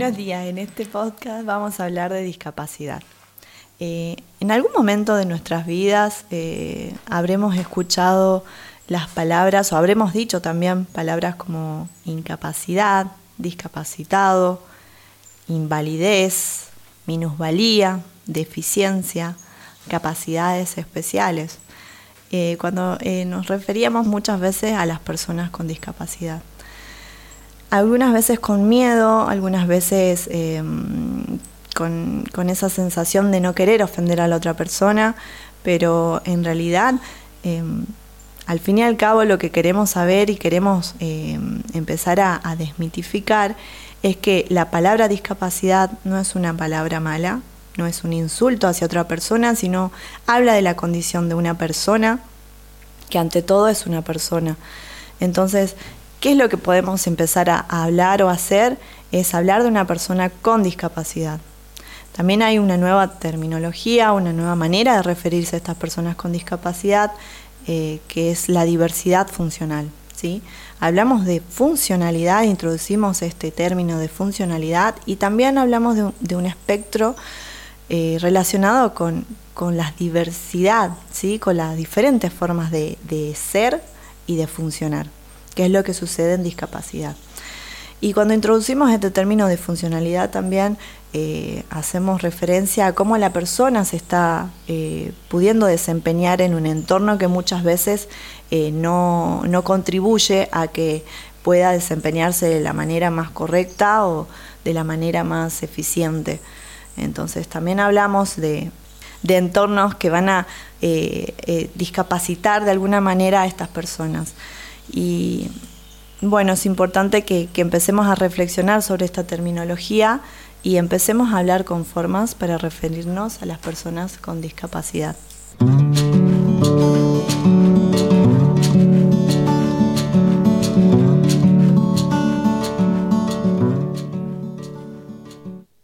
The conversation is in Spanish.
en este podcast vamos a hablar de discapacidad. Eh, en algún momento de nuestras vidas eh, habremos escuchado las palabras, o habremos dicho también palabras como incapacidad, discapacitado, invalidez, minusvalía, deficiencia, capacidades especiales, eh, cuando nos referíamos muchas veces a las personas con discapacidad algunas veces con miedo, algunas veces em, con, esa sensación de no querer ofender a la otra persona, pero en realidad, em, al fin y al cabo, lo que queremos saber y queremos em, empezar a desmitificar es que la palabra discapacidad no es una palabra mala, no es un insulto hacia otra persona, sino habla de la condición de una persona, que ante todo es una persona. Entonces, ¿Qué es lo que podemos empezar a, hablar o hacer? Es hablar de una persona con discapacidad. También hay una nueva terminología, una nueva manera de referirse a estas personas con discapacidad, eh, que es la diversidad funcional. ¿sí? Hablamos de funcionalidad, introducimos este término de funcionalidad y también hablamos de, un espectro eh, relacionado con, la diversidad, ¿sí? con las diferentes formas de ser y de funcionar que es lo que sucede en discapacidad. Y cuando introducimos este término de funcionalidad también eh, hacemos referencia a cómo la persona se está eh, pudiendo desempeñar en un entorno que muchas veces eh, no, no, contribuye a que pueda desempeñarse de la manera más correcta o de la manera más eficiente. Entonces también hablamos de, de entornos que van a discapacitar de alguna manera a estas personas. Y bueno, es importante que, empecemos a reflexionar sobre esta terminología y empecemos a hablar con formas para referirnos a las personas con discapacidad.